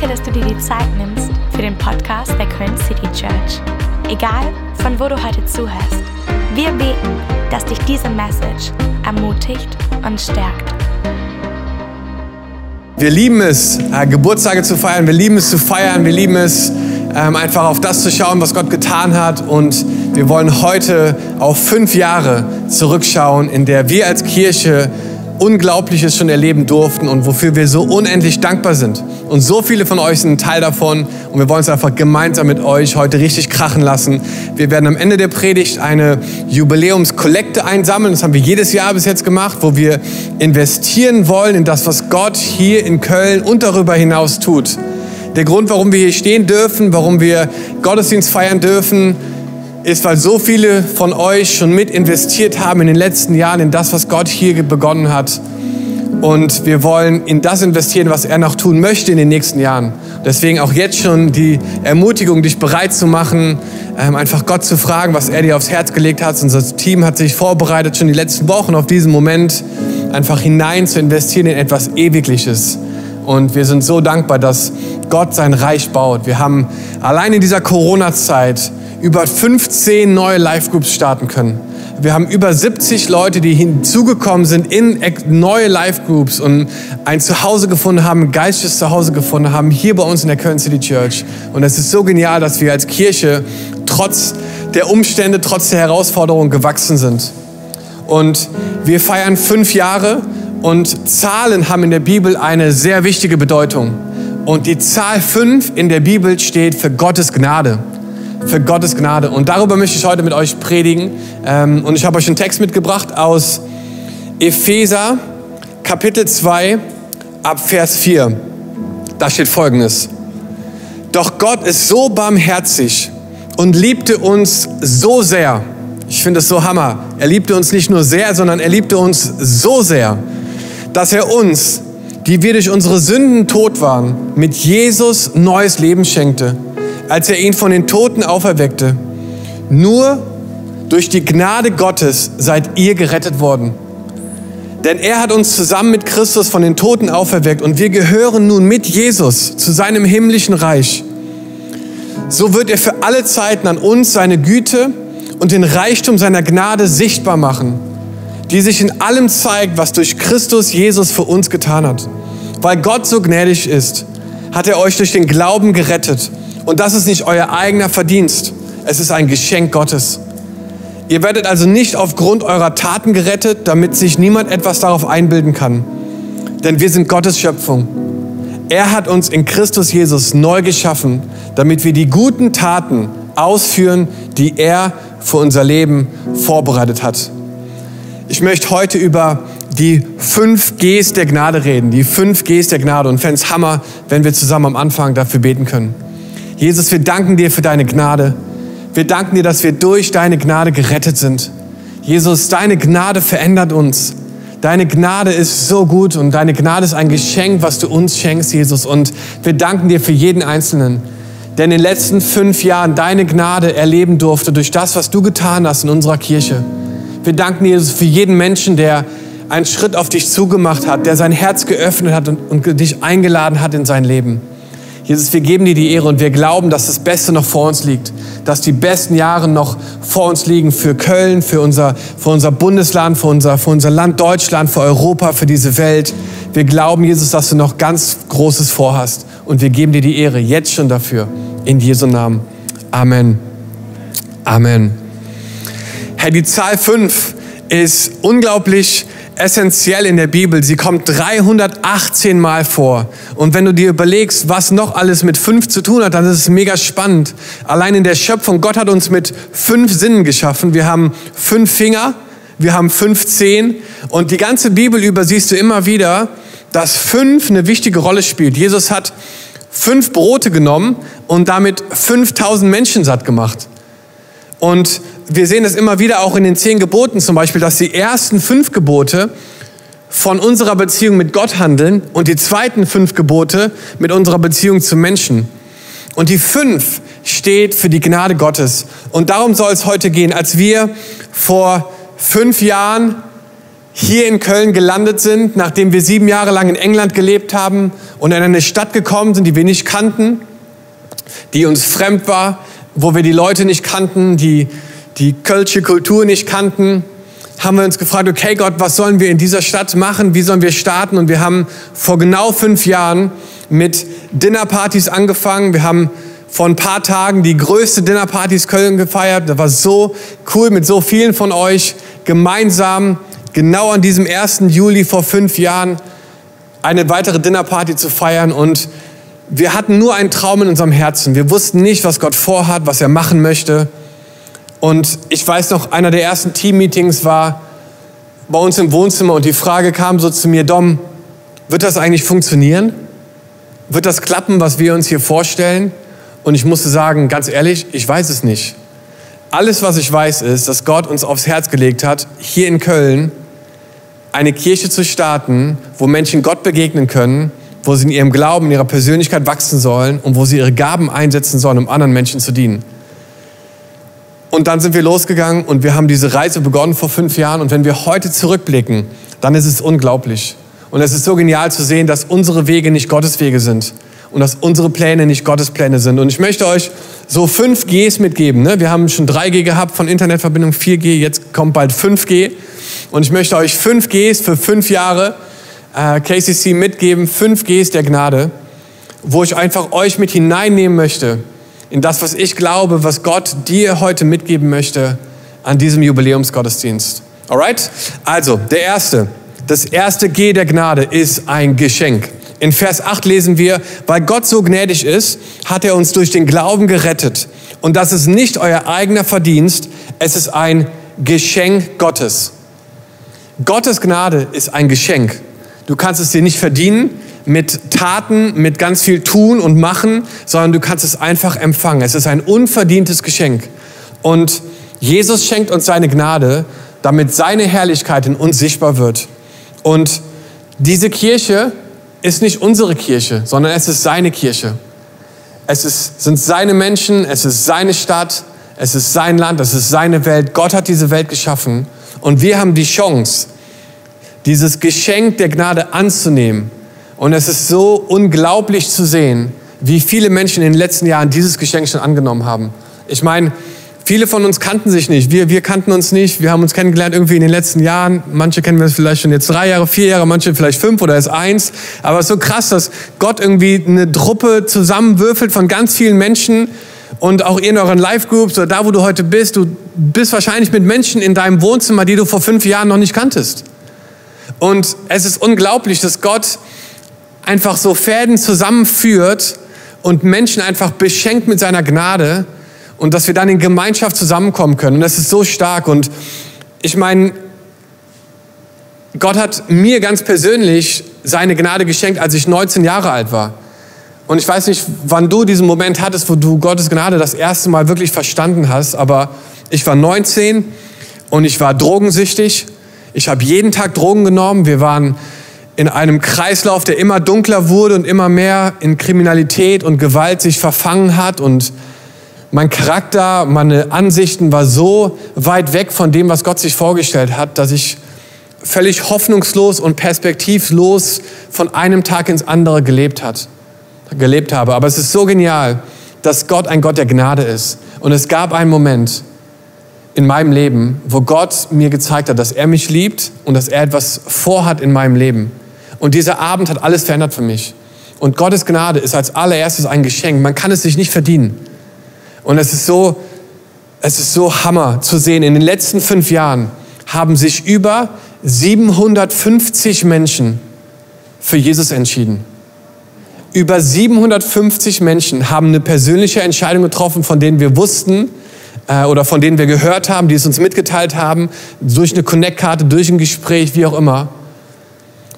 Danke, dass du dir die Zeit nimmst für den Podcast der Köln City Church. Egal, von wo du heute zuhörst, wir beten, dass dich diese Message ermutigt und stärkt. Wir lieben es, äh, Geburtstage zu feiern. Wir lieben es zu feiern. Wir lieben es, ähm, einfach auf das zu schauen, was Gott getan hat. Und wir wollen heute auf fünf Jahre zurückschauen, in der wir als Kirche Unglaubliches schon erleben durften und wofür wir so unendlich dankbar sind. Und so viele von euch sind ein Teil davon und wir wollen es einfach gemeinsam mit euch heute richtig krachen lassen. Wir werden am Ende der Predigt eine Jubiläumskollekte einsammeln. Das haben wir jedes Jahr bis jetzt gemacht, wo wir investieren wollen in das, was Gott hier in Köln und darüber hinaus tut. Der Grund, warum wir hier stehen dürfen, warum wir Gottesdienst feiern dürfen, ist, weil so viele von euch schon mit investiert haben in den letzten Jahren in das, was Gott hier begonnen hat. Und wir wollen in das investieren, was er noch tun möchte in den nächsten Jahren. Deswegen auch jetzt schon die Ermutigung, dich bereit zu machen, ähm, einfach Gott zu fragen, was er dir aufs Herz gelegt hat. Unser Team hat sich vorbereitet, schon die letzten Wochen auf diesen Moment, einfach hinein zu investieren in etwas Ewigliches. Und wir sind so dankbar, dass Gott sein Reich baut. Wir haben allein in dieser Corona-Zeit über 15 neue Live-Groups starten können. Wir haben über 70 Leute, die hinzugekommen sind in neue Live-Groups und ein Zuhause gefunden haben, ein geistiges Zuhause gefunden haben, hier bei uns in der Köln City Church. Und es ist so genial, dass wir als Kirche trotz der Umstände, trotz der Herausforderungen gewachsen sind. Und wir feiern fünf Jahre und Zahlen haben in der Bibel eine sehr wichtige Bedeutung. Und die Zahl fünf in der Bibel steht für Gottes Gnade für Gottes Gnade. Und darüber möchte ich heute mit euch predigen. Ähm, und ich habe euch einen Text mitgebracht aus Epheser Kapitel 2 ab Vers 4. Da steht folgendes. Doch Gott ist so barmherzig und liebte uns so sehr. Ich finde es so hammer. Er liebte uns nicht nur sehr, sondern er liebte uns so sehr, dass er uns, die wir durch unsere Sünden tot waren, mit Jesus neues Leben schenkte als er ihn von den Toten auferweckte. Nur durch die Gnade Gottes seid ihr gerettet worden. Denn er hat uns zusammen mit Christus von den Toten auferweckt und wir gehören nun mit Jesus zu seinem himmlischen Reich. So wird er für alle Zeiten an uns seine Güte und den Reichtum seiner Gnade sichtbar machen, die sich in allem zeigt, was durch Christus Jesus für uns getan hat. Weil Gott so gnädig ist, hat er euch durch den Glauben gerettet und das ist nicht euer eigener Verdienst. Es ist ein Geschenk Gottes. Ihr werdet also nicht aufgrund eurer Taten gerettet, damit sich niemand etwas darauf einbilden kann. Denn wir sind Gottes Schöpfung. Er hat uns in Christus Jesus neu geschaffen, damit wir die guten Taten ausführen, die er für unser Leben vorbereitet hat. Ich möchte heute über die fünf Gs der Gnade reden, die fünf Gs der Gnade und fände es Hammer, wenn wir zusammen am Anfang dafür beten können. Jesus, wir danken dir für deine Gnade. Wir danken dir, dass wir durch deine Gnade gerettet sind. Jesus, deine Gnade verändert uns. Deine Gnade ist so gut und deine Gnade ist ein Geschenk, was du uns schenkst, Jesus. Und wir danken dir für jeden Einzelnen, der in den letzten fünf Jahren deine Gnade erleben durfte durch das, was du getan hast in unserer Kirche. Wir danken dir, Jesus, für jeden Menschen, der einen Schritt auf dich zugemacht hat, der sein Herz geöffnet hat und, und dich eingeladen hat in sein Leben. Jesus, wir geben dir die Ehre und wir glauben, dass das Beste noch vor uns liegt, dass die besten Jahre noch vor uns liegen für Köln, für unser, für unser Bundesland, für unser, für unser Land Deutschland, für Europa, für diese Welt. Wir glauben, Jesus, dass du noch ganz Großes vorhast und wir geben dir die Ehre jetzt schon dafür. In Jesu Namen. Amen. Amen. Herr, die Zahl 5 ist unglaublich essentiell in der Bibel. Sie kommt 318 Mal vor. Und wenn du dir überlegst, was noch alles mit fünf zu tun hat, dann ist es mega spannend. Allein in der Schöpfung, Gott hat uns mit fünf Sinnen geschaffen. Wir haben fünf Finger, wir haben fünf Zehen. Und die ganze Bibel über siehst du immer wieder, dass fünf eine wichtige Rolle spielt. Jesus hat fünf Brote genommen und damit 5000 Menschen satt gemacht. Und wir sehen es immer wieder auch in den zehn Geboten zum Beispiel, dass die ersten fünf Gebote von unserer Beziehung mit Gott handeln und die zweiten fünf Gebote mit unserer Beziehung zu Menschen. Und die fünf steht für die Gnade Gottes. Und darum soll es heute gehen. Als wir vor fünf Jahren hier in Köln gelandet sind, nachdem wir sieben Jahre lang in England gelebt haben und in eine Stadt gekommen sind, die wir nicht kannten, die uns fremd war, wo wir die Leute nicht kannten, die die kölsche Kultur nicht kannten, haben wir uns gefragt, okay Gott, was sollen wir in dieser Stadt machen? Wie sollen wir starten? Und wir haben vor genau fünf Jahren mit Dinnerpartys angefangen. Wir haben vor ein paar Tagen die größte Dinnerpartys Köln gefeiert. Das war so cool mit so vielen von euch gemeinsam genau an diesem 1. Juli vor fünf Jahren eine weitere Dinnerparty zu feiern und wir hatten nur einen Traum in unserem Herzen. Wir wussten nicht, was Gott vorhat, was er machen möchte. Und ich weiß noch, einer der ersten Team-Meetings war bei uns im Wohnzimmer und die Frage kam so zu mir, Dom, wird das eigentlich funktionieren? Wird das klappen, was wir uns hier vorstellen? Und ich musste sagen, ganz ehrlich, ich weiß es nicht. Alles, was ich weiß, ist, dass Gott uns aufs Herz gelegt hat, hier in Köln eine Kirche zu starten, wo Menschen Gott begegnen können, wo sie in ihrem Glauben, in ihrer Persönlichkeit wachsen sollen und wo sie ihre Gaben einsetzen sollen, um anderen Menschen zu dienen. Und dann sind wir losgegangen und wir haben diese Reise begonnen vor fünf Jahren. Und wenn wir heute zurückblicken, dann ist es unglaublich. Und es ist so genial zu sehen, dass unsere Wege nicht Gottes Wege sind und dass unsere Pläne nicht Gottes Pläne sind. Und ich möchte euch so fünf Gs mitgeben. Ne? Wir haben schon 3G gehabt von Internetverbindung, 4G, jetzt kommt bald 5G. Und ich möchte euch fünf Gs für fünf Jahre äh, KCC mitgeben, fünf Gs der Gnade, wo ich einfach euch mit hineinnehmen möchte in das, was ich glaube, was Gott dir heute mitgeben möchte an diesem Jubiläumsgottesdienst. Alright? Also, der erste, das erste G der Gnade ist ein Geschenk. In Vers 8 lesen wir, weil Gott so gnädig ist, hat er uns durch den Glauben gerettet. Und das ist nicht euer eigener Verdienst, es ist ein Geschenk Gottes. Gottes Gnade ist ein Geschenk. Du kannst es dir nicht verdienen mit Taten, mit ganz viel tun und machen, sondern du kannst es einfach empfangen. Es ist ein unverdientes Geschenk. Und Jesus schenkt uns seine Gnade, damit seine Herrlichkeit in uns sichtbar wird. Und diese Kirche ist nicht unsere Kirche, sondern es ist seine Kirche. Es ist, sind seine Menschen, es ist seine Stadt, es ist sein Land, es ist seine Welt. Gott hat diese Welt geschaffen und wir haben die Chance, dieses Geschenk der Gnade anzunehmen. Und es ist so unglaublich zu sehen, wie viele Menschen in den letzten Jahren dieses Geschenk schon angenommen haben. Ich meine, Viele von uns kannten sich nicht. Wir, wir kannten uns nicht. Wir haben uns kennengelernt irgendwie in den letzten Jahren. Manche kennen wir vielleicht schon jetzt drei Jahre, vier Jahre, manche vielleicht fünf oder erst eins. Aber es ist so krass, dass Gott irgendwie eine Truppe zusammenwürfelt von ganz vielen Menschen und auch in euren Live-Groups oder da, wo du heute bist. Du bist wahrscheinlich mit Menschen in deinem Wohnzimmer, die du vor fünf Jahren noch nicht kanntest. Und es ist unglaublich, dass Gott einfach so Fäden zusammenführt und Menschen einfach beschenkt mit seiner Gnade und dass wir dann in Gemeinschaft zusammenkommen können. Und das ist so stark. Und ich meine, Gott hat mir ganz persönlich seine Gnade geschenkt, als ich 19 Jahre alt war. Und ich weiß nicht, wann du diesen Moment hattest, wo du Gottes Gnade das erste Mal wirklich verstanden hast, aber ich war 19 und ich war drogensüchtig. Ich habe jeden Tag Drogen genommen. Wir waren in einem Kreislauf, der immer dunkler wurde und immer mehr in Kriminalität und Gewalt sich verfangen hat und mein Charakter, meine Ansichten war so weit weg von dem, was Gott sich vorgestellt hat, dass ich völlig hoffnungslos und perspektivlos von einem Tag ins andere gelebt hat, gelebt habe. Aber es ist so genial, dass Gott ein Gott der Gnade ist. Und es gab einen Moment in meinem Leben, wo Gott mir gezeigt hat, dass er mich liebt und dass er etwas vorhat in meinem Leben. Und dieser Abend hat alles verändert für mich. Und Gottes Gnade ist als allererstes ein Geschenk. Man kann es sich nicht verdienen. Und es ist so, es ist so Hammer zu sehen. In den letzten fünf Jahren haben sich über 750 Menschen für Jesus entschieden. Über 750 Menschen haben eine persönliche Entscheidung getroffen, von denen wir wussten äh, oder von denen wir gehört haben, die es uns mitgeteilt haben, durch eine Connect-Karte, durch ein Gespräch, wie auch immer,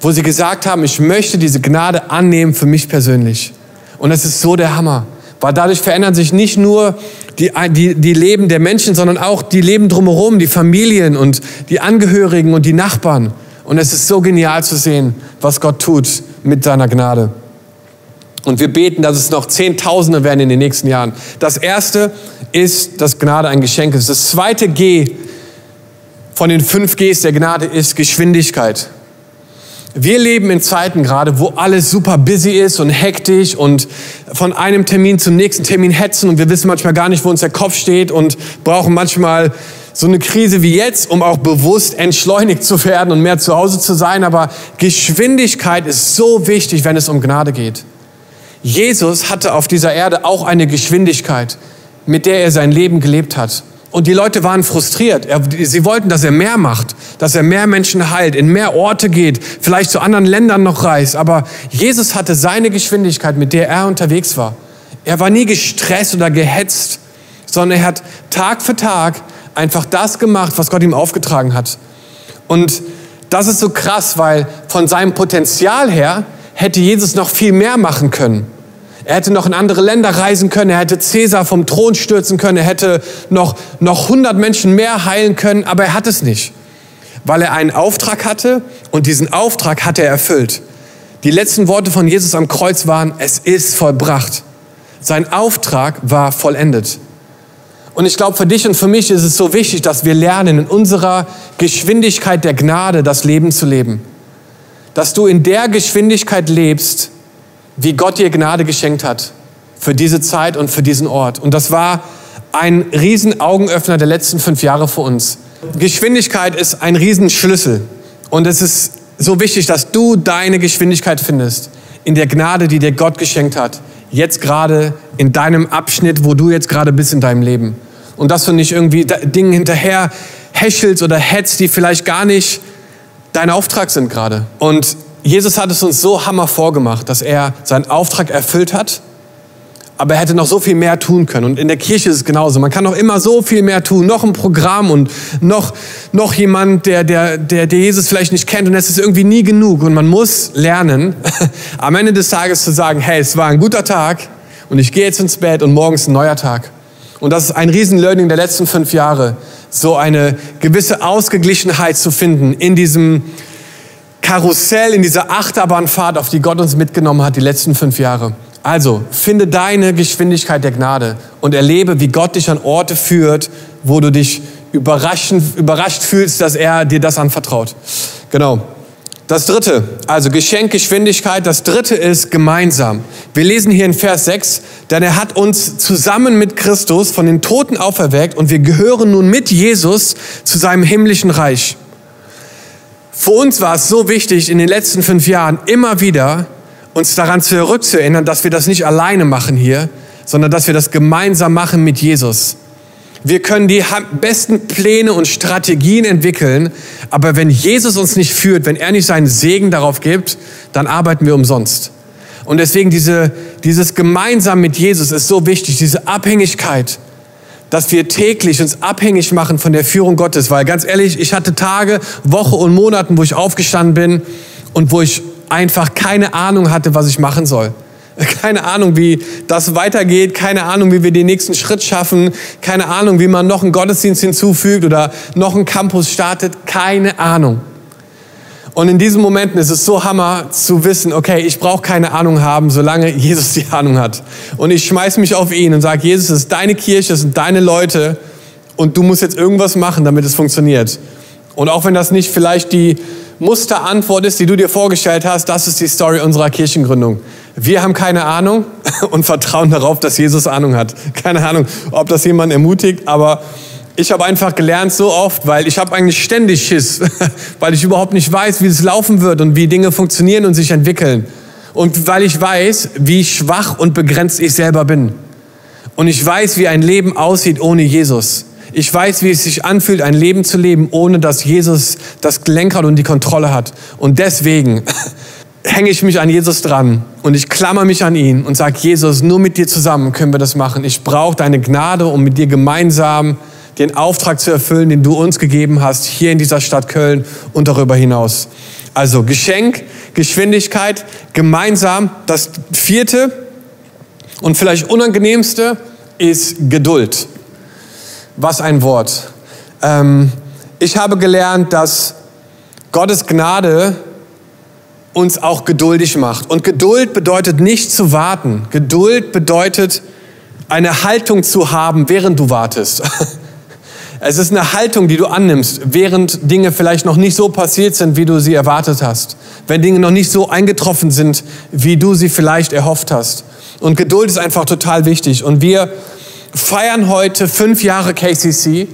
wo sie gesagt haben, ich möchte diese Gnade annehmen für mich persönlich. Und es ist so der Hammer. Weil dadurch verändern sich nicht nur die, die, die Leben der Menschen, sondern auch die Leben drumherum, die Familien und die Angehörigen und die Nachbarn. Und es ist so genial zu sehen, was Gott tut mit seiner Gnade. Und wir beten, dass es noch Zehntausende werden in den nächsten Jahren. Das erste ist, dass Gnade ein Geschenk ist. Das zweite G von den fünf Gs der Gnade ist Geschwindigkeit. Wir leben in Zeiten gerade, wo alles super busy ist und hektisch und von einem Termin zum nächsten Termin hetzen und wir wissen manchmal gar nicht, wo uns der Kopf steht und brauchen manchmal so eine Krise wie jetzt, um auch bewusst entschleunigt zu werden und mehr zu Hause zu sein. Aber Geschwindigkeit ist so wichtig, wenn es um Gnade geht. Jesus hatte auf dieser Erde auch eine Geschwindigkeit, mit der er sein Leben gelebt hat. Und die Leute waren frustriert. sie wollten, dass er mehr macht, dass er mehr Menschen heilt, in mehr Orte geht, vielleicht zu anderen Ländern noch reist. Aber Jesus hatte seine Geschwindigkeit, mit der er unterwegs war. Er war nie gestresst oder gehetzt, sondern er hat Tag für Tag einfach das gemacht, was Gott ihm aufgetragen hat. Und das ist so krass, weil von seinem Potenzial her hätte Jesus noch viel mehr machen können. Er hätte noch in andere Länder reisen können, er hätte Cäsar vom Thron stürzen können, er hätte noch, noch 100 Menschen mehr heilen können, aber er hat es nicht, weil er einen Auftrag hatte und diesen Auftrag hat er erfüllt. Die letzten Worte von Jesus am Kreuz waren, es ist vollbracht. Sein Auftrag war vollendet. Und ich glaube, für dich und für mich ist es so wichtig, dass wir lernen, in unserer Geschwindigkeit der Gnade das Leben zu leben. Dass du in der Geschwindigkeit lebst, wie Gott dir Gnade geschenkt hat für diese Zeit und für diesen Ort. Und das war ein riesen Augenöffner der letzten fünf Jahre für uns. Geschwindigkeit ist ein Riesenschlüssel. Und es ist so wichtig, dass du deine Geschwindigkeit findest in der Gnade, die dir Gott geschenkt hat. Jetzt gerade in deinem Abschnitt, wo du jetzt gerade bist in deinem Leben. Und dass du nicht irgendwie Dingen hinterher häschelst oder hetzt, die vielleicht gar nicht dein Auftrag sind gerade. Und Jesus hat es uns so hammer vorgemacht, dass er seinen Auftrag erfüllt hat, aber er hätte noch so viel mehr tun können. Und in der Kirche ist es genauso. Man kann noch immer so viel mehr tun. Noch ein Programm und noch, noch jemand, der, der, der, der Jesus vielleicht nicht kennt. Und es ist irgendwie nie genug. Und man muss lernen, am Ende des Tages zu sagen, hey, es war ein guter Tag und ich gehe jetzt ins Bett und morgen ist ein neuer Tag. Und das ist ein Riesen-Learning der letzten fünf Jahre. So eine gewisse Ausgeglichenheit zu finden in diesem, Karussell, in dieser Achterbahnfahrt, auf die Gott uns mitgenommen hat die letzten fünf Jahre. Also, finde deine Geschwindigkeit der Gnade und erlebe, wie Gott dich an Orte führt, wo du dich überrascht fühlst, dass er dir das anvertraut. Genau. Das dritte, also Geschenk, Geschwindigkeit. Das dritte ist gemeinsam. Wir lesen hier in Vers 6, denn er hat uns zusammen mit Christus von den Toten auferweckt und wir gehören nun mit Jesus zu seinem himmlischen Reich. Für uns war es so wichtig, in den letzten fünf Jahren immer wieder uns daran zurückzuerinnern, dass wir das nicht alleine machen hier, sondern dass wir das gemeinsam machen mit Jesus. Wir können die besten Pläne und Strategien entwickeln, aber wenn Jesus uns nicht führt, wenn er nicht seinen Segen darauf gibt, dann arbeiten wir umsonst. Und deswegen diese, dieses gemeinsam mit Jesus ist so wichtig, diese Abhängigkeit dass wir täglich uns abhängig machen von der Führung Gottes. Weil ganz ehrlich, ich hatte Tage, Wochen und Monaten, wo ich aufgestanden bin und wo ich einfach keine Ahnung hatte, was ich machen soll. Keine Ahnung, wie das weitergeht, keine Ahnung, wie wir den nächsten Schritt schaffen, keine Ahnung, wie man noch einen Gottesdienst hinzufügt oder noch einen Campus startet, keine Ahnung. Und in diesen Momenten ist es so hammer zu wissen, okay, ich brauche keine Ahnung haben, solange Jesus die Ahnung hat. Und ich schmeiß mich auf ihn und sage, Jesus, es ist deine Kirche, es sind deine Leute und du musst jetzt irgendwas machen, damit es funktioniert. Und auch wenn das nicht vielleicht die Musterantwort ist, die du dir vorgestellt hast, das ist die Story unserer Kirchengründung. Wir haben keine Ahnung und vertrauen darauf, dass Jesus Ahnung hat. Keine Ahnung, ob das jemand ermutigt, aber ich habe einfach gelernt so oft, weil ich habe eigentlich ständig Schiss, weil ich überhaupt nicht weiß, wie es laufen wird und wie Dinge funktionieren und sich entwickeln. Und weil ich weiß, wie schwach und begrenzt ich selber bin. Und ich weiß, wie ein Leben aussieht ohne Jesus. Ich weiß, wie es sich anfühlt, ein Leben zu leben, ohne dass Jesus das Lenkrad und die Kontrolle hat. Und deswegen hänge ich mich an Jesus dran und ich klammer mich an ihn und sage, Jesus, nur mit dir zusammen können wir das machen. Ich brauche deine Gnade, um mit dir gemeinsam den Auftrag zu erfüllen, den du uns gegeben hast, hier in dieser Stadt Köln und darüber hinaus. Also Geschenk, Geschwindigkeit, gemeinsam. Das vierte und vielleicht unangenehmste ist Geduld. Was ein Wort. Ähm, ich habe gelernt, dass Gottes Gnade uns auch geduldig macht. Und Geduld bedeutet nicht zu warten. Geduld bedeutet eine Haltung zu haben, während du wartest. Es ist eine Haltung, die du annimmst, während Dinge vielleicht noch nicht so passiert sind, wie du sie erwartet hast. Wenn Dinge noch nicht so eingetroffen sind, wie du sie vielleicht erhofft hast. Und Geduld ist einfach total wichtig. Und wir feiern heute fünf Jahre KCC.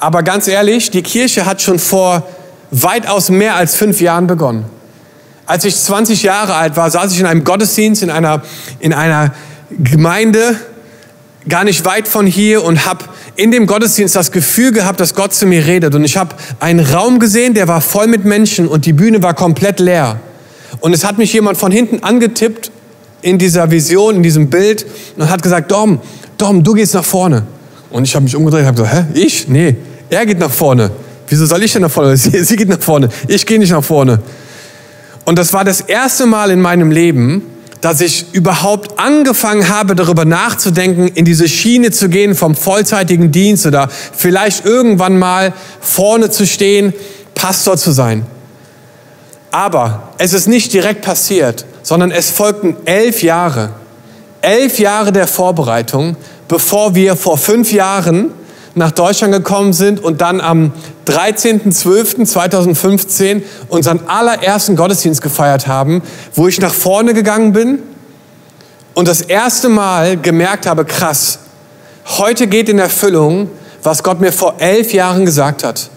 Aber ganz ehrlich, die Kirche hat schon vor weitaus mehr als fünf Jahren begonnen. Als ich 20 Jahre alt war, saß ich in einem Gottesdienst in einer, in einer Gemeinde, gar nicht weit von hier und habe in dem Gottesdienst das Gefühl gehabt, dass Gott zu mir redet. Und ich habe einen Raum gesehen, der war voll mit Menschen und die Bühne war komplett leer. Und es hat mich jemand von hinten angetippt in dieser Vision, in diesem Bild und hat gesagt, Dom, Dom, du gehst nach vorne. Und ich habe mich umgedreht und habe gesagt, hä, ich? Nee, er geht nach vorne. Wieso soll ich denn nach vorne? Sie, sie geht nach vorne. Ich gehe nicht nach vorne. Und das war das erste Mal in meinem Leben, dass ich überhaupt angefangen habe, darüber nachzudenken, in diese Schiene zu gehen vom vollzeitigen Dienst oder vielleicht irgendwann mal vorne zu stehen, Pastor zu sein. Aber es ist nicht direkt passiert, sondern es folgten elf Jahre. Elf Jahre der Vorbereitung, bevor wir vor fünf Jahren nach Deutschland gekommen sind und dann am 13.12.2015 unseren allerersten Gottesdienst gefeiert haben, wo ich nach vorne gegangen bin und das erste Mal gemerkt habe, krass, heute geht in Erfüllung, was Gott mir vor elf Jahren gesagt hat.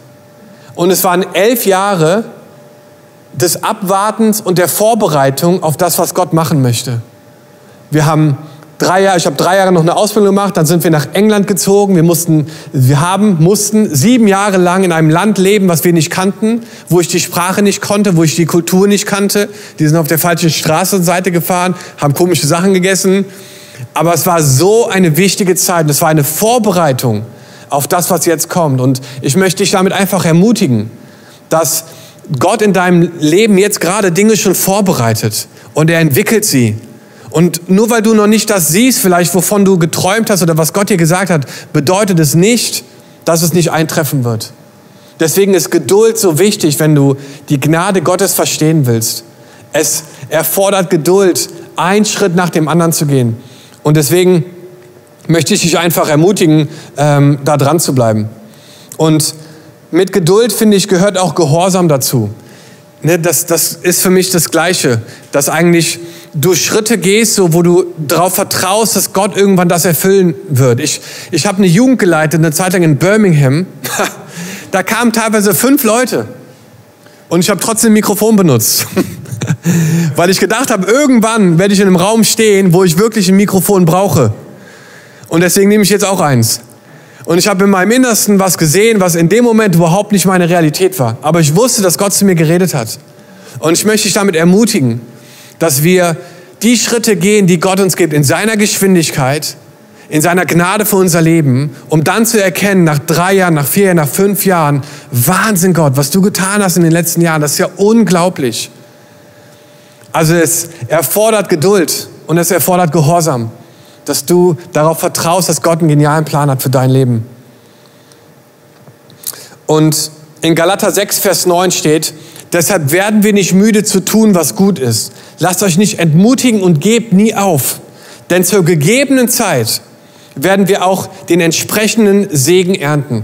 Und es waren elf Jahre des Abwartens und der Vorbereitung auf das, was Gott machen möchte. Wir haben drei Jahre, ich habe drei Jahre noch eine Ausbildung gemacht, dann sind wir nach England gezogen. Wir mussten, wir haben, mussten sieben Jahre lang in einem Land leben, was wir nicht kannten, wo ich die Sprache nicht konnte, wo ich die Kultur nicht kannte. Die sind auf der falschen Straßenseite gefahren, haben komische Sachen gegessen. Aber es war so eine wichtige Zeit. Es war eine Vorbereitung auf das, was jetzt kommt. Und ich möchte dich damit einfach ermutigen, dass Gott in deinem Leben jetzt gerade Dinge schon vorbereitet und er entwickelt sie. Und nur weil du noch nicht das siehst, vielleicht wovon du geträumt hast oder was Gott dir gesagt hat, bedeutet es nicht, dass es nicht eintreffen wird. Deswegen ist Geduld so wichtig, wenn du die Gnade Gottes verstehen willst. Es erfordert Geduld, einen Schritt nach dem anderen zu gehen. Und deswegen möchte ich dich einfach ermutigen, ähm, da dran zu bleiben. Und mit Geduld, finde ich, gehört auch Gehorsam dazu. Ne, das, das ist für mich das Gleiche, dass eigentlich du Schritte gehst, so, wo du darauf vertraust, dass Gott irgendwann das erfüllen wird. Ich, ich habe eine Jugend geleitet, eine Zeit lang in Birmingham. da kamen teilweise fünf Leute und ich habe trotzdem ein Mikrofon benutzt. Weil ich gedacht habe, irgendwann werde ich in einem Raum stehen, wo ich wirklich ein Mikrofon brauche. Und deswegen nehme ich jetzt auch eins. Und ich habe in meinem Innersten was gesehen, was in dem Moment überhaupt nicht meine Realität war. Aber ich wusste, dass Gott zu mir geredet hat. Und ich möchte dich damit ermutigen, dass wir die Schritte gehen, die Gott uns gibt, in seiner Geschwindigkeit, in seiner Gnade für unser Leben, um dann zu erkennen, nach drei Jahren, nach vier Jahren, nach fünf Jahren, Wahnsinn Gott, was du getan hast in den letzten Jahren, das ist ja unglaublich. Also es erfordert Geduld und es erfordert Gehorsam, dass du darauf vertraust, dass Gott einen genialen Plan hat für dein Leben. Und in Galater 6, Vers 9 steht, Deshalb werden wir nicht müde zu tun, was gut ist. Lasst euch nicht entmutigen und gebt nie auf. Denn zur gegebenen Zeit werden wir auch den entsprechenden Segen ernten.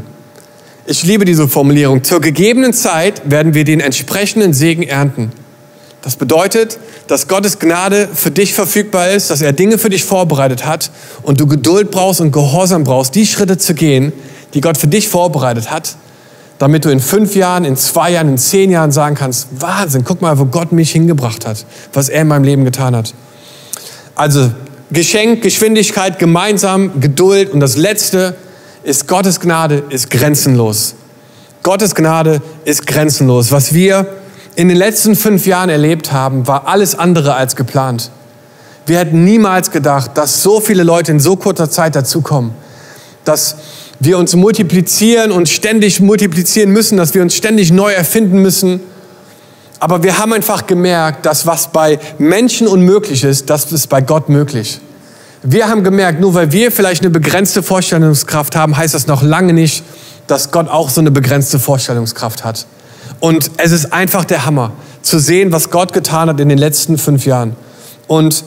Ich liebe diese Formulierung. Zur gegebenen Zeit werden wir den entsprechenden Segen ernten. Das bedeutet, dass Gottes Gnade für dich verfügbar ist, dass er Dinge für dich vorbereitet hat und du Geduld brauchst und Gehorsam brauchst, die Schritte zu gehen, die Gott für dich vorbereitet hat, damit du in fünf Jahren, in zwei Jahren, in zehn Jahren sagen kannst, Wahnsinn, guck mal, wo Gott mich hingebracht hat, was er in meinem Leben getan hat. Also Geschenk, Geschwindigkeit, gemeinsam, Geduld und das Letzte ist Gottes Gnade ist grenzenlos. Gottes Gnade ist grenzenlos. Was wir in den letzten fünf Jahren erlebt haben, war alles andere als geplant. Wir hätten niemals gedacht, dass so viele Leute in so kurzer Zeit dazukommen, dass wir uns multiplizieren und ständig multiplizieren müssen, dass wir uns ständig neu erfinden müssen. Aber wir haben einfach gemerkt, dass was bei Menschen unmöglich ist, das ist bei Gott möglich. Wir haben gemerkt, nur weil wir vielleicht eine begrenzte Vorstellungskraft haben, heißt das noch lange nicht, dass Gott auch so eine begrenzte Vorstellungskraft hat. Und es ist einfach der Hammer, zu sehen, was Gott getan hat in den letzten fünf Jahren. Und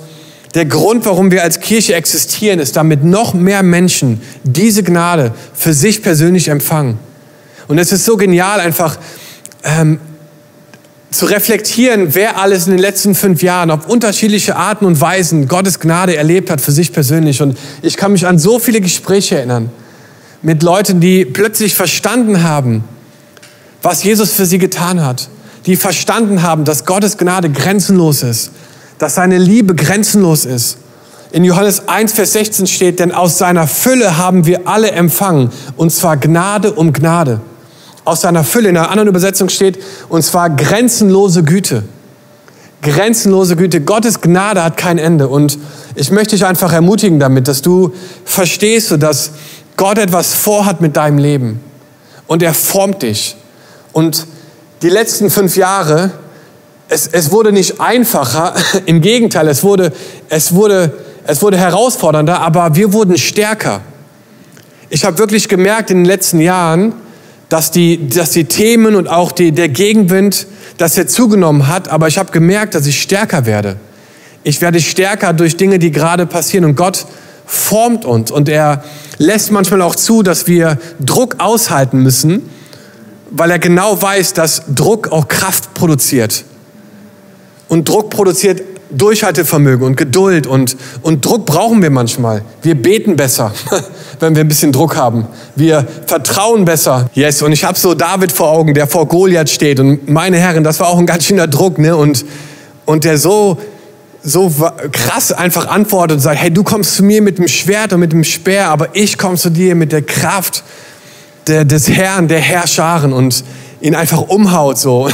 Der Grund, warum wir als Kirche existieren, ist, damit noch mehr Menschen diese Gnade für sich persönlich empfangen. Und es ist so genial, einfach ähm, zu reflektieren, wer alles in den letzten fünf Jahren auf unterschiedliche Arten und Weisen Gottes Gnade erlebt hat für sich persönlich. Und ich kann mich an so viele Gespräche erinnern mit Leuten, die plötzlich verstanden haben, was Jesus für sie getan hat. Die verstanden haben, dass Gottes Gnade grenzenlos ist, dass seine Liebe grenzenlos ist. In Johannes 1, Vers 16 steht, denn aus seiner Fülle haben wir alle empfangen, und zwar Gnade um Gnade aus seiner Fülle. In einer anderen Übersetzung steht, und zwar grenzenlose Güte. Grenzenlose Güte. Gottes Gnade hat kein Ende. Und ich möchte dich einfach ermutigen damit, dass du verstehst, dass Gott etwas vorhat mit deinem Leben. Und er formt dich. Und die letzten fünf Jahre, es, es wurde nicht einfacher. Im Gegenteil, es wurde, es, wurde, es wurde herausfordernder, aber wir wurden stärker. Ich habe wirklich gemerkt in den letzten Jahren, dass die, dass die Themen und auch die, der Gegenwind, dass er zugenommen hat, aber ich habe gemerkt, dass ich stärker werde. Ich werde stärker durch Dinge, die gerade passieren und Gott formt uns und er lässt manchmal auch zu, dass wir Druck aushalten müssen, weil er genau weiß, dass Druck auch Kraft produziert. Und Druck produziert Durchhaltevermögen und Geduld und, und Druck brauchen wir manchmal. Wir beten besser, wenn wir ein bisschen Druck haben. Wir vertrauen besser. Yes, und ich habe so David vor Augen, der vor Goliath steht. Und meine Herren, das war auch ein ganz schöner Druck. Ne? Und, und der so, so krass einfach antwortet und sagt, hey, du kommst zu mir mit dem Schwert und mit dem Speer, aber ich komme zu dir mit der Kraft der, des Herrn, der Herrscharen. Und ihn einfach umhaut so.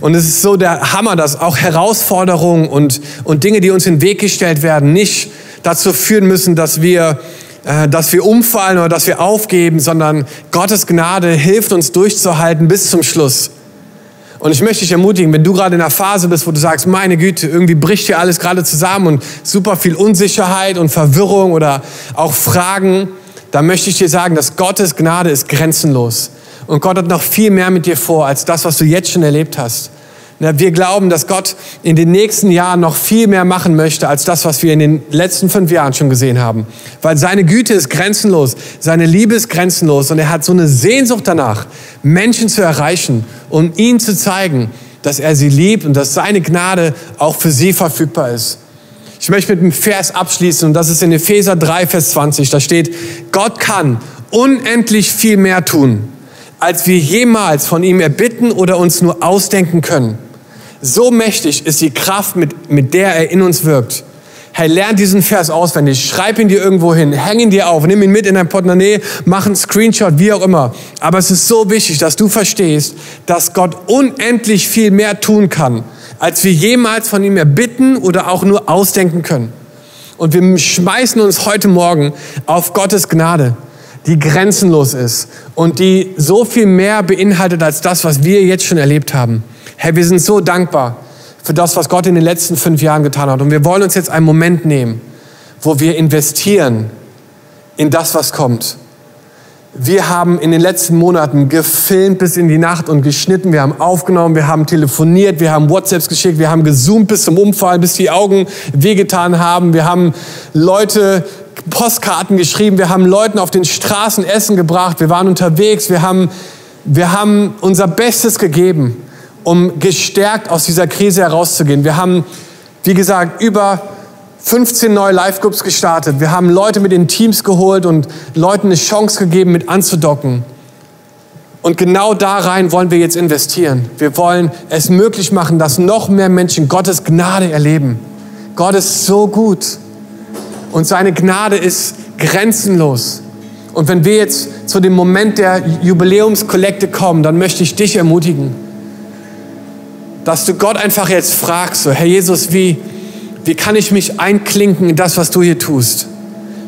Und es ist so der Hammer, dass auch Herausforderungen und, und Dinge, die uns in den Weg gestellt werden, nicht dazu führen müssen, dass wir, äh, dass wir umfallen oder dass wir aufgeben, sondern Gottes Gnade hilft uns durchzuhalten bis zum Schluss. Und ich möchte dich ermutigen, wenn du gerade in einer Phase bist, wo du sagst, meine Güte, irgendwie bricht hier alles gerade zusammen und super viel Unsicherheit und Verwirrung oder auch Fragen, dann möchte ich dir sagen, dass Gottes Gnade ist grenzenlos. Und Gott hat noch viel mehr mit dir vor, als das, was du jetzt schon erlebt hast. Wir glauben, dass Gott in den nächsten Jahren noch viel mehr machen möchte, als das, was wir in den letzten fünf Jahren schon gesehen haben. Weil seine Güte ist grenzenlos, seine Liebe ist grenzenlos und er hat so eine Sehnsucht danach, Menschen zu erreichen und ihnen zu zeigen, dass er sie liebt und dass seine Gnade auch für sie verfügbar ist. Ich möchte mit einem Vers abschließen und das ist in Epheser 3, Vers 20. Da steht, Gott kann unendlich viel mehr tun als wir jemals von ihm erbitten oder uns nur ausdenken können. So mächtig ist die Kraft, mit, mit der er in uns wirkt. Hey, lern diesen Vers auswendig, schreib ihn dir irgendwo hin, häng ihn dir auf, nimm ihn mit in dein Portemonnaie, mach einen Screenshot, wie auch immer. Aber es ist so wichtig, dass du verstehst, dass Gott unendlich viel mehr tun kann, als wir jemals von ihm erbitten oder auch nur ausdenken können. Und wir schmeißen uns heute Morgen auf Gottes Gnade die grenzenlos ist und die so viel mehr beinhaltet als das, was wir jetzt schon erlebt haben. Herr, wir sind so dankbar für das, was Gott in den letzten fünf Jahren getan hat. Und wir wollen uns jetzt einen Moment nehmen, wo wir investieren in das, was kommt. Wir haben in den letzten Monaten gefilmt bis in die Nacht und geschnitten. Wir haben aufgenommen, wir haben telefoniert, wir haben WhatsApps geschickt, wir haben gezoomt bis zum Umfall, bis die Augen wehgetan haben. Wir haben Leute Postkarten geschrieben, wir haben Leuten auf den Straßen Essen gebracht, wir waren unterwegs, wir haben, wir haben unser Bestes gegeben, um gestärkt aus dieser Krise herauszugehen. Wir haben, wie gesagt, über 15 neue Live-Groups gestartet. Wir haben Leute mit den Teams geholt und Leuten eine Chance gegeben, mit anzudocken. Und genau da rein wollen wir jetzt investieren. Wir wollen es möglich machen, dass noch mehr Menschen Gottes Gnade erleben. Gott ist so gut. Und seine Gnade ist grenzenlos. Und wenn wir jetzt zu dem Moment der Jubiläumskollekte kommen, dann möchte ich dich ermutigen, dass du Gott einfach jetzt fragst, so, Herr Jesus, wie, wie kann ich mich einklinken in das, was du hier tust?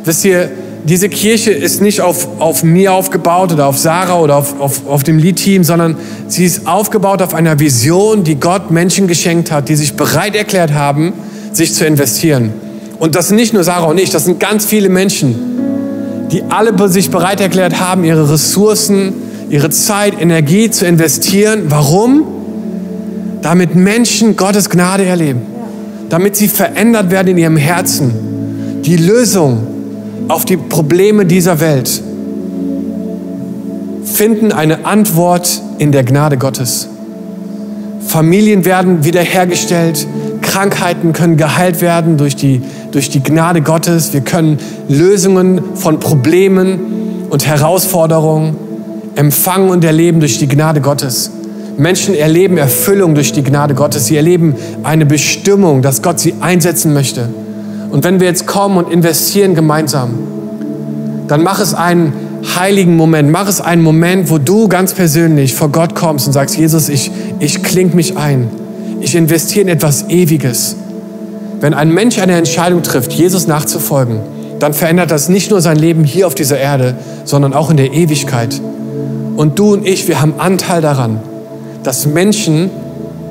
Wisst ihr, diese Kirche ist nicht auf, auf mir aufgebaut oder auf Sarah oder auf, auf, auf dem Lead-Team, sondern sie ist aufgebaut auf einer Vision, die Gott Menschen geschenkt hat, die sich bereit erklärt haben, sich zu investieren. Und das sind nicht nur Sarah und ich, das sind ganz viele Menschen, die alle sich bereit erklärt haben, ihre Ressourcen, ihre Zeit, Energie zu investieren. Warum? Damit Menschen Gottes Gnade erleben. damit sie verändert werden in ihrem Herzen. Die Lösung auf die Probleme dieser Welt finden eine Antwort in der Gnade Gottes. Familien werden wiederhergestellt, Krankheiten können geheilt werden durch die, durch die Gnade Gottes. Wir können Lösungen von Problemen und Herausforderungen empfangen und erleben durch die Gnade Gottes. Menschen erleben Erfüllung durch die Gnade Gottes. Sie erleben eine Bestimmung, dass Gott sie einsetzen möchte. Und wenn wir jetzt kommen und investieren gemeinsam, dann mach es einen heiligen Moment, mach es einen Moment, wo du ganz persönlich vor Gott kommst und sagst, Jesus, ich, ich kling mich ein. Ich investiere in etwas Ewiges. Wenn ein Mensch eine Entscheidung trifft, Jesus nachzufolgen, dann verändert das nicht nur sein Leben hier auf dieser Erde, sondern auch in der Ewigkeit. Und du und ich, wir haben Anteil daran, dass Menschen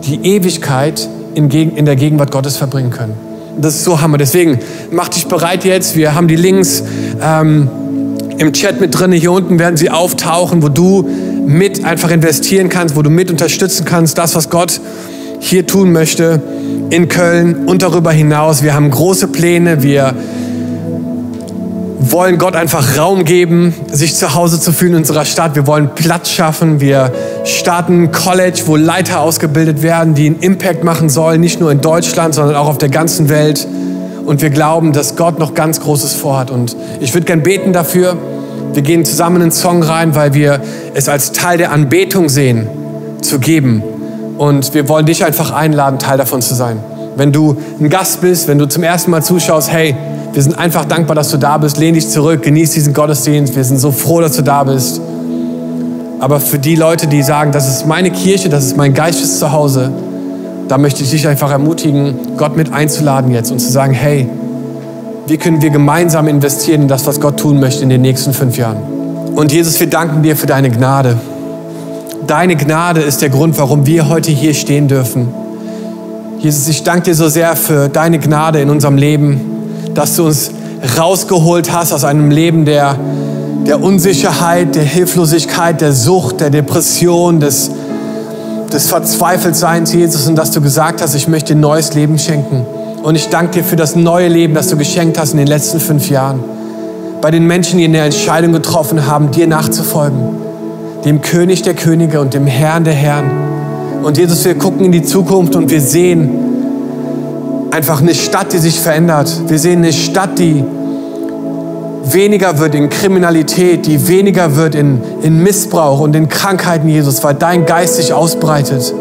die Ewigkeit in, der Gegenwart Gottes verbringen können. Das ist so Hammer. Deswegen mach dich bereit jetzt. Wir haben die Links ähm, im Chat mit drin. Hier unten werden sie auftauchen, wo du mit einfach investieren kannst, wo du mit unterstützen kannst, das, was Gott hier tun möchte in Köln und darüber hinaus. Wir haben große Pläne. Wir wollen Gott einfach Raum geben, sich zu Hause zu fühlen in unserer Stadt. Wir wollen Platz schaffen. Wir starten ein College, wo Leiter ausgebildet werden, die einen Impact machen sollen, nicht nur in Deutschland, sondern auch auf der ganzen Welt. Und wir glauben, dass Gott noch ganz Großes vorhat. Und ich würde gern beten dafür. Wir gehen zusammen in einen Song rein, weil wir es als Teil der Anbetung sehen, zu geben. Und wir wollen dich einfach einladen, Teil davon zu sein. Wenn du ein Gast bist, wenn du zum ersten Mal zuschaust, hey, wir sind einfach dankbar, dass du da bist. Lehn dich zurück, genieß diesen Gottesdienst. Wir sind so froh, dass du da bist. Aber für die Leute, die sagen, das ist meine Kirche, das ist mein geistes Zuhause, da möchte ich dich einfach ermutigen, Gott mit einzuladen jetzt und zu sagen, hey, wie können wir gemeinsam investieren in das, was Gott tun möchte in den nächsten fünf Jahren? Und Jesus, wir danken dir für deine Gnade. Deine Gnade ist der Grund, warum wir heute hier stehen dürfen. Jesus, ich danke dir so sehr für deine Gnade in unserem Leben, dass du uns rausgeholt hast aus einem Leben der, der Unsicherheit, der Hilflosigkeit, der Sucht, der Depression, des, des Verzweifeltseins, Jesus, und dass du gesagt hast, ich möchte ein neues Leben schenken. Und ich danke dir für das neue Leben, das du geschenkt hast in den letzten fünf Jahren. Bei den Menschen, die eine Entscheidung getroffen haben, dir nachzufolgen. Dem König der Könige und dem Herrn der Herren. Und Jesus, wir gucken in die Zukunft und wir sehen einfach eine Stadt, die sich verändert. Wir sehen eine Stadt, die weniger wird in Kriminalität, die weniger wird in, in Missbrauch und in Krankheiten, Jesus, weil dein Geist sich ausbreitet.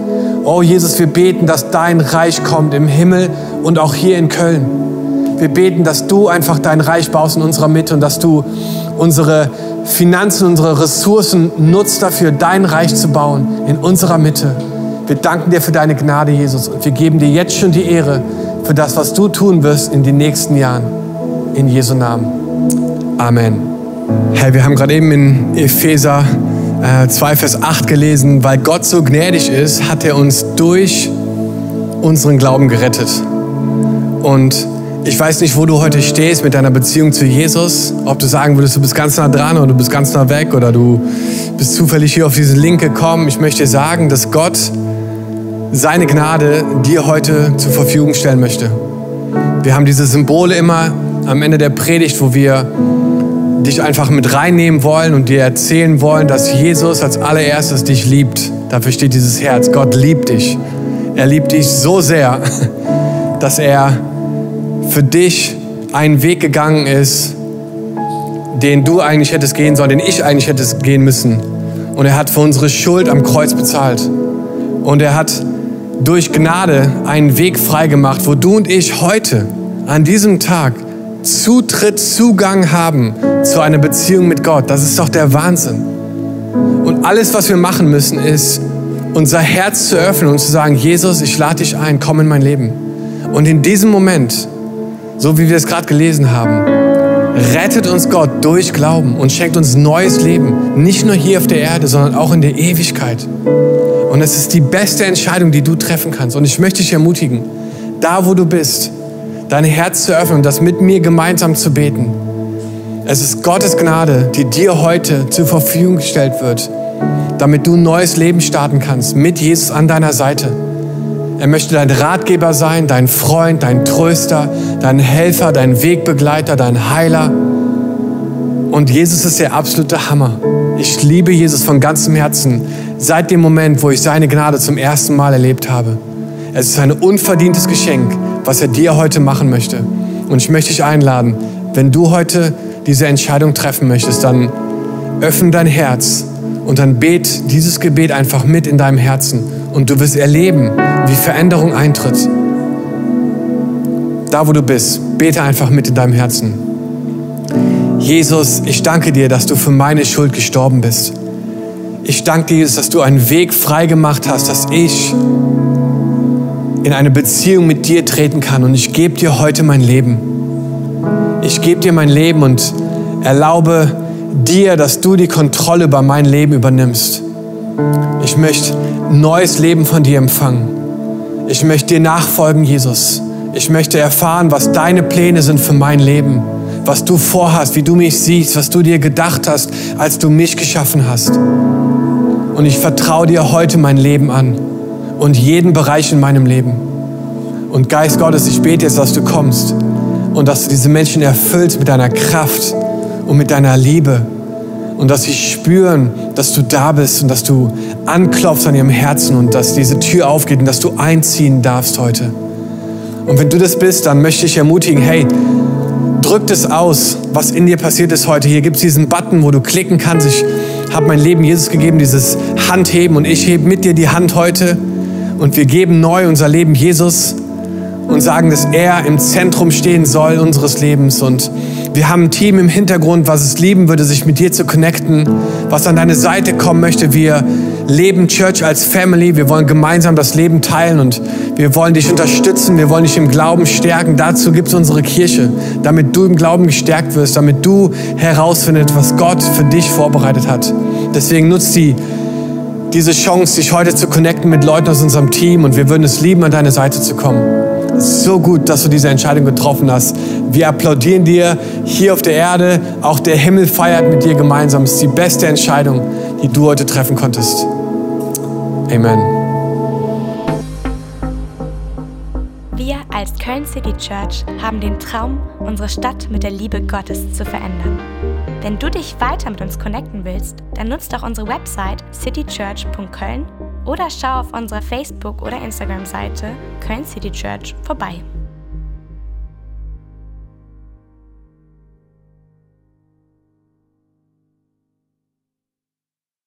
Oh Jesus, wir beten, dass dein Reich kommt im Himmel und auch hier in Köln. Wir beten, dass du einfach dein Reich baust in unserer Mitte und dass du unsere Finanzen, unsere Ressourcen nutzt dafür, dein Reich zu bauen in unserer Mitte. Wir danken dir für deine Gnade, Jesus, und wir geben dir jetzt schon die Ehre für das, was du tun wirst in den nächsten Jahren. In Jesu Namen. Amen. Hey, wir haben gerade eben in Epheser äh, 2, Vers 8 gelesen, weil Gott so gnädig ist, hat er uns durch unseren Glauben gerettet. Und ich weiß nicht, wo du heute stehst mit deiner Beziehung zu Jesus. Ob du sagen würdest, du bist ganz nah dran oder du bist ganz nah weg oder du bist zufällig hier auf diesen Link gekommen. Ich möchte dir sagen, dass Gott seine Gnade dir heute zur Verfügung stellen möchte. Wir haben diese Symbole immer am Ende der Predigt, wo wir dich einfach mit reinnehmen wollen und dir erzählen wollen, dass Jesus als allererstes dich liebt. Dafür steht dieses Herz. Gott liebt dich. Er liebt dich so sehr, dass er für dich einen Weg gegangen ist, den du eigentlich hättest gehen sollen, den ich eigentlich hätte gehen müssen. Und er hat für unsere Schuld am Kreuz bezahlt. Und er hat durch Gnade einen Weg freigemacht, wo du und ich heute, an diesem Tag, Zutritt, Zugang haben zu einer Beziehung mit Gott. Das ist doch der Wahnsinn. Und alles, was wir machen müssen, ist, unser Herz zu öffnen und zu sagen, Jesus, ich lade dich ein, komm in mein Leben. Und in diesem Moment, so wie wir es gerade gelesen haben, rettet uns Gott durch Glauben und schenkt uns neues Leben. Nicht nur hier auf der Erde, sondern auch in der Ewigkeit. Und es ist die beste Entscheidung, die du treffen kannst. Und ich möchte dich ermutigen, da wo du bist, dein Herz zu öffnen und das mit mir gemeinsam zu beten. Es ist Gottes Gnade, die dir heute zur Verfügung gestellt wird, damit du ein neues Leben starten kannst mit Jesus an deiner Seite. Er möchte dein Ratgeber sein, dein Freund, dein Tröster, dein Helfer, dein Wegbegleiter, dein Heiler. Und Jesus ist der absolute Hammer. Ich liebe Jesus von ganzem Herzen seit dem Moment, wo ich seine Gnade zum ersten Mal erlebt habe. Es ist ein unverdientes Geschenk, was er dir heute machen möchte. Und ich möchte dich einladen, wenn du heute diese Entscheidung treffen möchtest, dann öffne dein Herz und dann bet dieses Gebet einfach mit in deinem Herzen und du wirst erleben, wie Veränderung eintritt. Da, wo du bist, bete einfach mit in deinem Herzen. Jesus, ich danke dir, dass du für meine Schuld gestorben bist. Ich danke dir, Jesus, dass du einen Weg freigemacht hast, dass ich in eine Beziehung mit dir treten kann. Und ich gebe dir heute mein Leben. Ich gebe dir mein Leben und erlaube dir, dass du die Kontrolle über mein Leben übernimmst. Ich möchte neues Leben von dir empfangen. Ich möchte dir nachfolgen, Jesus. Ich möchte erfahren, was deine Pläne sind für mein Leben, was du vorhast, wie du mich siehst, was du dir gedacht hast, als du mich geschaffen hast. Und ich vertraue dir heute mein Leben an und jeden Bereich in meinem Leben. Und Geist Gottes, ich bete jetzt, dass du kommst und dass du diese Menschen erfüllst mit deiner Kraft und mit deiner Liebe und dass sie spüren, dass du da bist und dass du anklopfst an ihrem Herzen und dass diese Tür aufgeht und dass du einziehen darfst heute. Und wenn du das bist, dann möchte ich ermutigen, hey, drück das aus, was in dir passiert ist heute. Hier gibt es diesen Button, wo du klicken kannst. Ich habe mein Leben Jesus gegeben, dieses Handheben und ich hebe mit dir die Hand heute und wir geben neu unser Leben Jesus und sagen, dass er im Zentrum stehen soll unseres Lebens und wir haben ein Team im Hintergrund, was es lieben würde, sich mit dir zu connecten, was an deine Seite kommen möchte. Wir leben Church als Family. Wir wollen gemeinsam das Leben teilen und wir wollen dich unterstützen. Wir wollen dich im Glauben stärken. Dazu gibt es unsere Kirche, damit du im Glauben gestärkt wirst, damit du herausfindest, was Gott für dich vorbereitet hat. Deswegen nutzt die diese Chance, dich heute zu connecten mit Leuten aus unserem Team und wir würden es lieben, an deine Seite zu kommen. So gut, dass du diese Entscheidung getroffen hast. Wir applaudieren dir hier auf der Erde. Auch der Himmel feiert mit dir gemeinsam. Es ist die beste Entscheidung, die du heute treffen konntest. Amen. Wir als Köln City Church haben den Traum, unsere Stadt mit der Liebe Gottes zu verändern. Wenn du dich weiter mit uns connecten willst, dann nutzt doch unsere Website citychurch.köln oder schau auf unserer Facebook- oder Instagram-Seite Köln City Church vorbei.